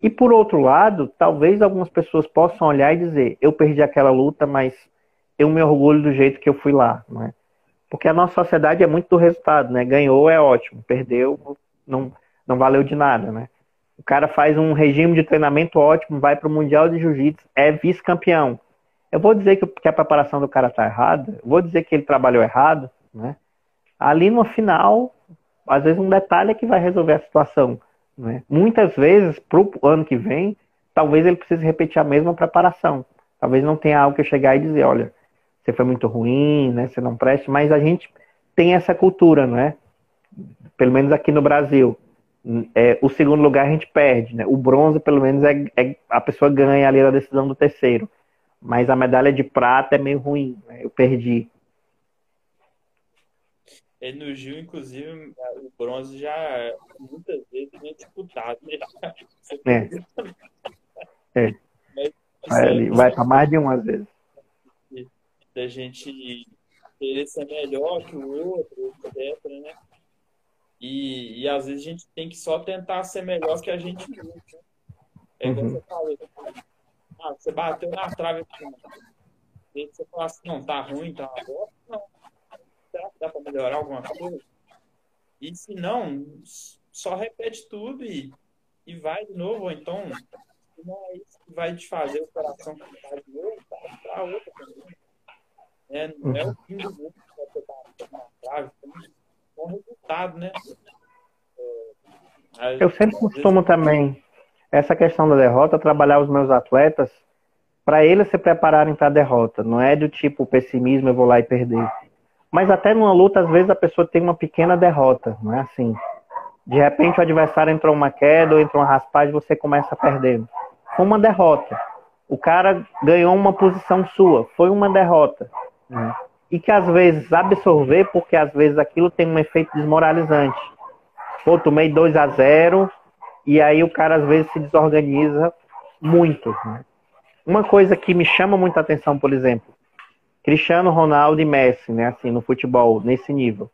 E por outro lado, talvez algumas pessoas possam olhar e dizer: eu perdi aquela luta, mas eu me orgulho do jeito que eu fui lá. Né? Porque a nossa sociedade é muito do resultado, né? Ganhou é ótimo, perdeu não, não valeu de nada, né? O cara faz um regime de treinamento ótimo, vai para o Mundial de Jiu-Jitsu, é vice-campeão. Eu vou dizer que, a preparação do cara está errada, vou dizer que ele trabalhou errado, né? Ali no final, às vezes um detalhe é que vai resolver a situação. Né? Muitas vezes, para o ano que vem, talvez ele precise repetir a mesma preparação. Talvez não tenha algo que chegar e dizer, olha, você foi muito ruim, né? Você não presta, mas a gente tem essa cultura, não é? Pelo menos aqui no Brasil. É, o segundo lugar a gente perde, né? O bronze, pelo menos, é, é a pessoa ganha ali na decisão do terceiro. Mas a medalha de prata é meio ruim, né? Eu perdi. É, no Gil, inclusive, o bronze já muitas vezes é disputado. Né? É. é. Mas, vai, vai para mais de uma vezes. Da gente querer ser melhor que o outro, etc, né? E, e às vezes a gente tem que só tentar ser melhor que a gente mesmo. Né? É igual uhum. você falou. Ah, você bateu na trave aqui. Você fala assim, não, tá ruim, tá uma bosta. Não. Será que dá para melhorar alguma coisa? E se não, só repete tudo e, e vai de novo. Ou então, não é isso que vai te fazer o coração ficar de novo, tá pra outra também. É, não é o fim do mundo que você tá na trave. É um resultado, né? É, Eu sempre costumo também, essa questão da derrota, trabalhar os meus atletas para eles se prepararem para a derrota. Não é do tipo pessimismo, eu vou lá e perder. Mas até numa luta, às vezes a pessoa tem uma pequena derrota, não é assim. De repente o adversário entrou uma queda ou entrou uma raspagem, você começa perdendo. Foi uma derrota. O cara ganhou uma posição sua, foi uma derrota. Né? E que às vezes absorver, porque às vezes aquilo tem um efeito desmoralizante. Pô, tomei 2 a 0 e aí o cara às vezes se desorganiza muito. Né? Uma coisa que me chama muita atenção, por exemplo, Cristiano Ronaldo e Messi, né? Assim, no futebol, nesse nível.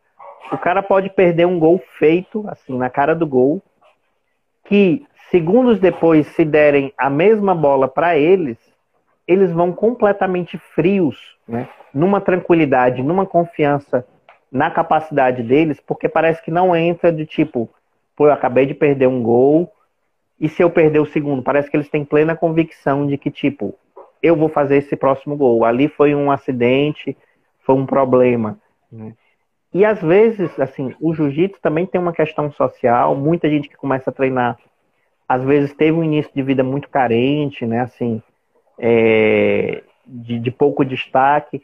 O cara pode perder um gol feito, assim, na cara do gol, que segundos depois, se derem a mesma bola para eles, eles vão completamente frios, né? Numa tranquilidade, numa confiança na capacidade deles, porque parece que não entra de tipo, pô, eu acabei de perder um gol, e se eu perder o segundo? Parece que eles têm plena convicção de que, tipo, eu vou fazer esse próximo gol. Ali foi um acidente, foi um problema. Né? E às vezes, assim, o jiu-jitsu também tem uma questão social. Muita gente que começa a treinar, às vezes teve um início de vida muito carente, né? Assim, é, de, de, pouco destaque.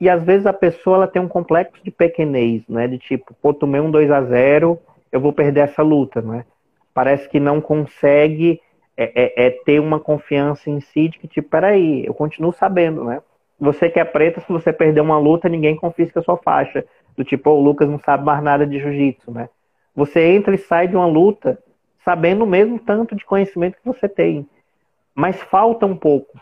E às vezes a pessoa ela tem um complexo de pequenez, né? De tipo, pô, tomei um 2 a 0 eu vou perder essa luta, né? Parece que não consegue é, é, é, ter uma confiança em si de que, tipo, peraí, eu continuo sabendo, né? Você que é preta, se você perder uma luta, ninguém confisca a sua faixa. Do tipo, oh, o Lucas não sabe mais nada de jiu-jitsu, né? Você entra e sai de uma luta sabendo o mesmo tanto de conhecimento que você tem. Mas falta um pouco.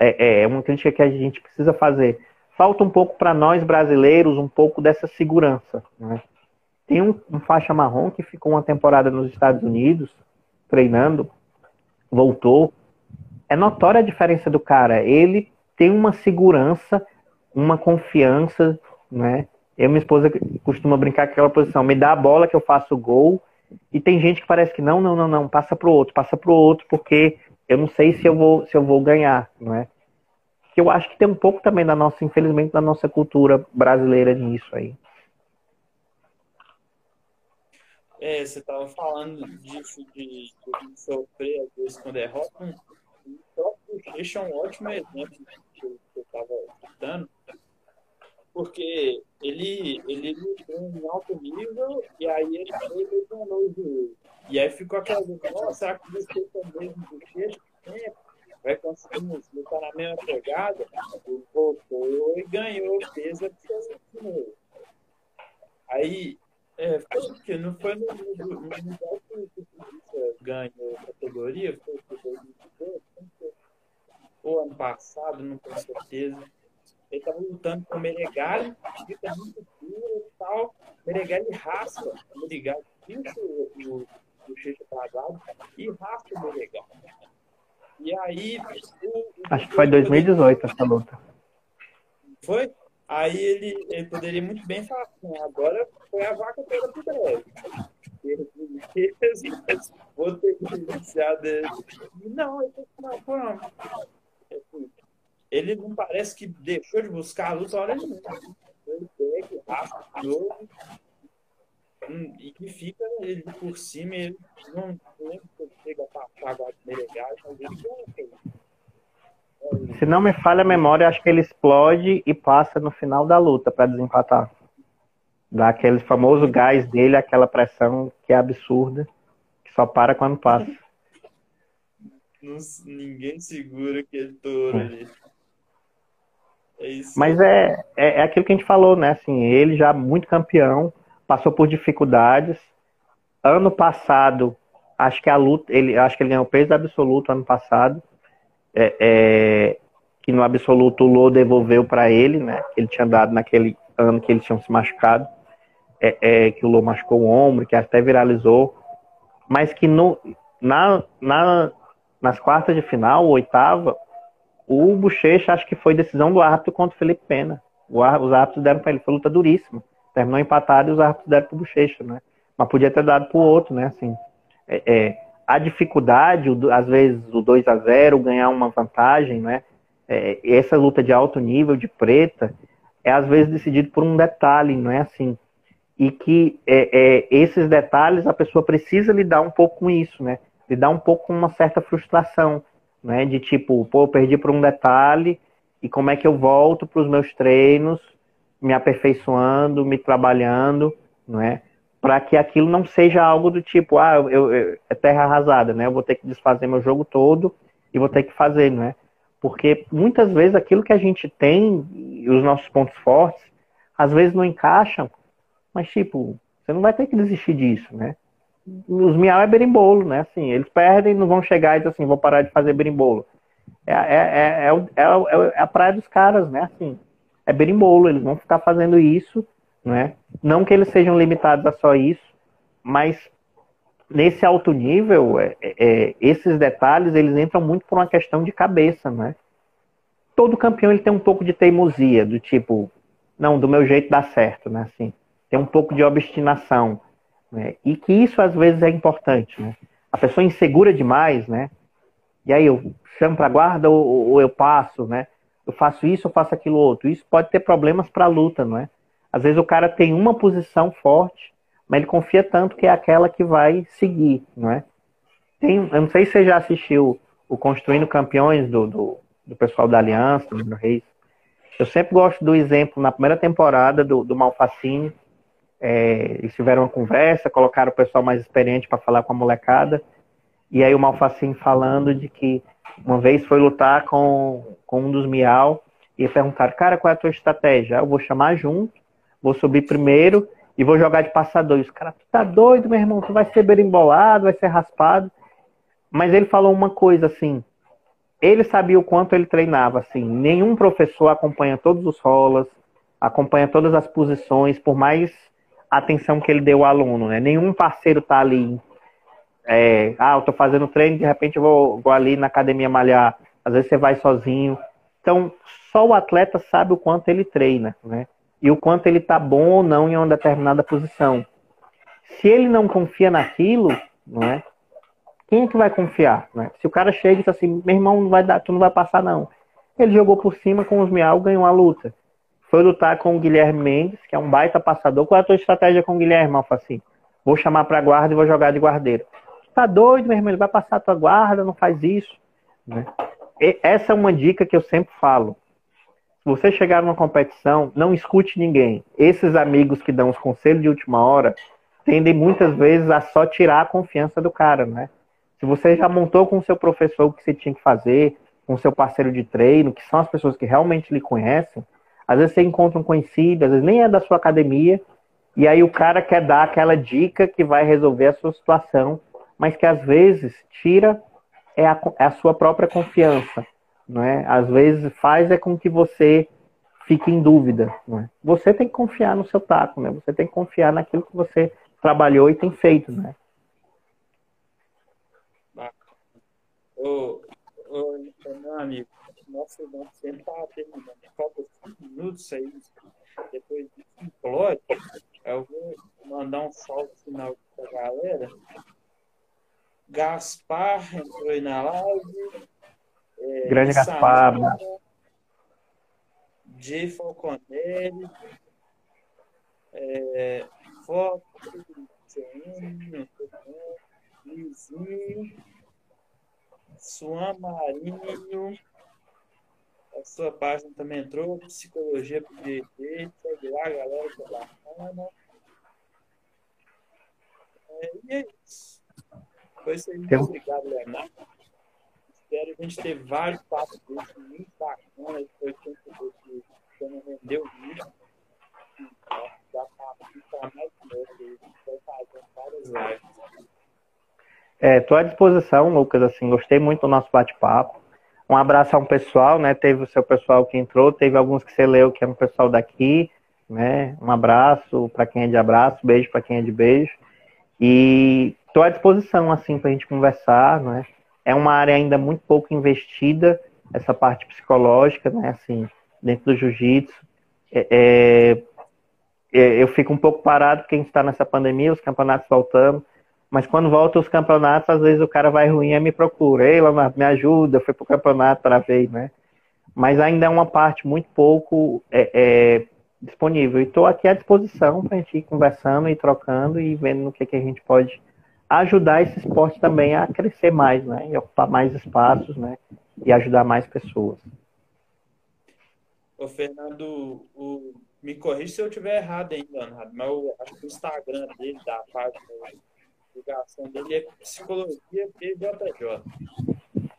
É, é uma crítica que a gente precisa fazer. Falta um pouco para nós brasileiros, um pouco dessa segurança. Né? Tem um, um faixa marrom que ficou uma temporada nos Estados Unidos treinando voltou, é notória a diferença do cara. Ele tem uma segurança, uma confiança, né? Eu minha esposa costuma brincar com aquela posição, me dá a bola que eu faço o gol. E tem gente que parece que não, não, não, não, passa pro outro, passa pro outro, porque eu não sei se eu vou, se eu vou ganhar, não é? Que eu acho que tem um pouco também da nossa, infelizmente, da nossa cultura brasileira nisso aí. É, você estava falando disso, de, de, sofrer às vezes com derrota. O próprio Chech é um ótimo exemplo que eu estava citando, porque ele, ele lutou em alto nível e aí ele foi lesionou o joelho. E aí ficou aquela dúvida, nossa, será que você também do Chech vai conseguir lutar na mesma pegada? Ele voltou e ganhou peso novo. Aí é, foi porque não foi no, Mundial que o ganhou categoria, foi o 2018, ou ano passado, não tenho certeza. Ele estava lutando com o Menegali, que fica muito duro, Meneghel ele raspa o puxa o bochecha para lado e raspa o Meneghel. E aí. O, o Acho que foi 2018 essa luta. Foi? Aí ele, ele poderia muito bem falar assim, agora foi a vaca toda pro breve. Vou ter que iniciar dele. Não, não, não. Ele não parece que deixou de buscar a luta a hora nenhuma. Ele pega, novo. Hum, e que fica ele por cima, ele não se ele chega a passar agora de mas ele se não me falha a memória, acho que ele explode e passa no final da luta para desempatar. Dá aquele famoso gás dele, aquela pressão que é absurda, que só para quando passa. Não, ninguém segura aquele touro é. ali. É. Mas é, é, é, aquilo que a gente falou, né? Assim, ele já muito campeão, passou por dificuldades. Ano passado, acho que a luta, ele, acho que ele ganhou peso absoluto ano passado é, é, que no absoluto o Lô devolveu para ele, né? Que ele tinha dado naquele ano que eles tinham se machucado, é, é, que o Lô machucou o ombro, que até viralizou, mas que no, na, na, nas quartas de final, oitava, o Bochecha acho que foi decisão do árbitro contra o Felipe Pena. O, os árbitros deram para ele, foi luta duríssima. Terminou empatado e os árbitros deram para o Bochecha, né? Mas podia ter dado para o outro, né? Assim, é, é, a dificuldade, às vezes o 2 a 0 ganhar uma vantagem, né? É, essa luta de alto nível, de preta, é às vezes decidido por um detalhe, não é assim? E que é, é, esses detalhes a pessoa precisa lidar um pouco com isso, né? Lidar um pouco com uma certa frustração, né? De tipo, pô, eu perdi por um detalhe e como é que eu volto para os meus treinos, me aperfeiçoando, me trabalhando, não é? para que aquilo não seja algo do tipo, ah, eu, eu, é terra arrasada, né? Eu vou ter que desfazer meu jogo todo e vou ter que fazer, né? Porque muitas vezes aquilo que a gente tem os nossos pontos fortes, às vezes não encaixam, mas tipo, você não vai ter que desistir disso, né? Os miau é berimbolo, né? Assim, eles perdem, não vão chegar e dizer assim, vou parar de fazer berimbolo. É, é, é, é, a praia dos caras, né? Assim, é berimbolo, eles vão ficar fazendo isso né? Não que eles sejam limitados a só isso, mas nesse alto nível, é, é, esses detalhes eles entram muito por uma questão de cabeça, né? Todo campeão ele tem um pouco de teimosia, do tipo, não, do meu jeito dá certo, né? Assim, tem um pouco de obstinação, né? E que isso às vezes é importante, né? A pessoa insegura demais, né? E aí eu chamo para guarda ou, ou eu passo, né? Eu faço isso, eu faço aquilo outro. Isso pode ter problemas para a luta, não é? Às vezes o cara tem uma posição forte, mas ele confia tanto que é aquela que vai seguir, não é? Tem, eu não sei se você já assistiu o Construindo Campeões do, do, do pessoal da Aliança, do Reis. Eu sempre gosto do exemplo, na primeira temporada do, do Malfacine, é, eles tiveram uma conversa, colocaram o pessoal mais experiente para falar com a molecada, e aí o Malfacine falando de que uma vez foi lutar com, com um dos Miau, e perguntaram, cara, qual é a tua estratégia? Eu vou chamar junto, vou subir primeiro e vou jogar de passador. E os caras, tu tá doido, meu irmão, tu vai ser berimbolado, vai ser raspado. Mas ele falou uma coisa assim, ele sabia o quanto ele treinava, assim, nenhum professor acompanha todos os rolas, acompanha todas as posições, por mais atenção que ele deu ao aluno, né? Nenhum parceiro tá ali, é, ah, eu tô fazendo treino, de repente eu vou, vou ali na academia malhar, às vezes você vai sozinho. Então, só o atleta sabe o quanto ele treina, né? e o quanto ele está bom ou não em uma determinada posição. Se ele não confia naquilo, não é? Quem é que vai confiar? É? Se o cara chega e diz assim, meu irmão, não vai dar, tu não vai passar não. Ele jogou por cima com os Miau, ganhou a luta. Foi lutar com o Guilherme Mendes, que é um baita passador. Qual é a tua estratégia com o Guilherme, Alfaci? Vou chamar para guarda e vou jogar de guardeiro. Tá doido, meu irmão? Ele vai passar a tua guarda, não faz isso. Né? essa é uma dica que eu sempre falo você chegar numa competição, não escute ninguém. Esses amigos que dão os conselhos de última hora tendem muitas vezes a só tirar a confiança do cara, né? Se você já montou com o seu professor o que você tinha que fazer, com o seu parceiro de treino, que são as pessoas que realmente lhe conhecem, às vezes você encontra um conhecido, às vezes nem é da sua academia, e aí o cara quer dar aquela dica que vai resolver a sua situação, mas que às vezes tira é a, é a sua própria confiança não é? Às vezes faz é com que você fique em dúvida. Né? Você tem que confiar no seu taco, né? Você tem que confiar naquilo que você trabalhou e tem feito, né? Ô, ô, meu amigo, nosso irmão sempre tá terminando. Falta cinco minutos aí. Depois disso, implode. Eu vou mandar um salve final pra galera. Gaspar entrou aí na live. É, Grande Gaspar. J. Falconelli. É, Foto. Lizinho. Suan Marinho. A sua página também entrou. Psicologia pro DT. Segue lá, galera, que é bacana. É, e é isso. Foi isso aí. Muito obrigado, Leonardo. Espero a gente ter vários papos desses muito bacanas. Foi tempo que você não rendeu muito. Dá para ficar mais novo. Vai fazer várias lives. É, tô à disposição, Lucas, assim, gostei muito do nosso bate-papo. Um abraço a um pessoal, né? Teve o seu pessoal que entrou, teve alguns que você leu que é um pessoal daqui, né? Um abraço para quem é de abraço, beijo para quem é de beijo. E tô à disposição, assim, para a gente conversar, né? É uma área ainda muito pouco investida, essa parte psicológica, né? Assim, dentro do jiu-jitsu. É, é, é eu fico um pouco parado porque a gente está nessa pandemia, os campeonatos voltando mas quando volta os campeonatos, às vezes o cara vai ruim e me procura. Ei, Leonardo, me ajuda, fui pro campeonato para ver, né? Mas ainda é uma parte muito pouco é, é, disponível. E estou aqui à disposição para a gente ir conversando e trocando e vendo no que, que a gente pode ajudar esse esporte também a crescer mais, né? E ocupar mais espaços, né? E ajudar mais pessoas. Ô, Fernando, o... me corrija se eu estiver errado ainda, Leonardo, mas eu acho que o Instagram dele, da página divulgação dele é Psicologia BJJ.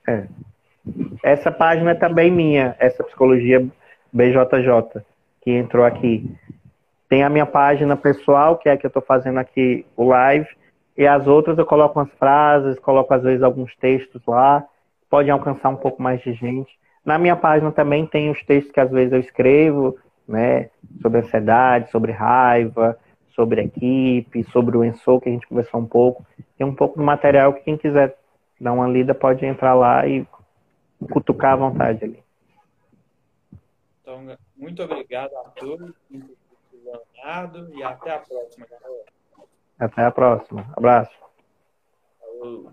É. Essa página é também minha, essa Psicologia BJJ, que entrou aqui. Tem a minha página pessoal, que é a que eu estou fazendo aqui o live, e as outras eu coloco umas frases, coloco às vezes alguns textos lá, pode alcançar um pouco mais de gente. Na minha página também tem os textos que às vezes eu escrevo, né, sobre ansiedade, sobre raiva, sobre a equipe, sobre o Ensou, que a gente conversou um pouco. Tem um pouco do material que quem quiser dar uma lida pode entrar lá e cutucar à vontade ali. Então, muito obrigado a todos, Leonardo, e até a próxima, galera. Até a próxima. Abraço. Falou.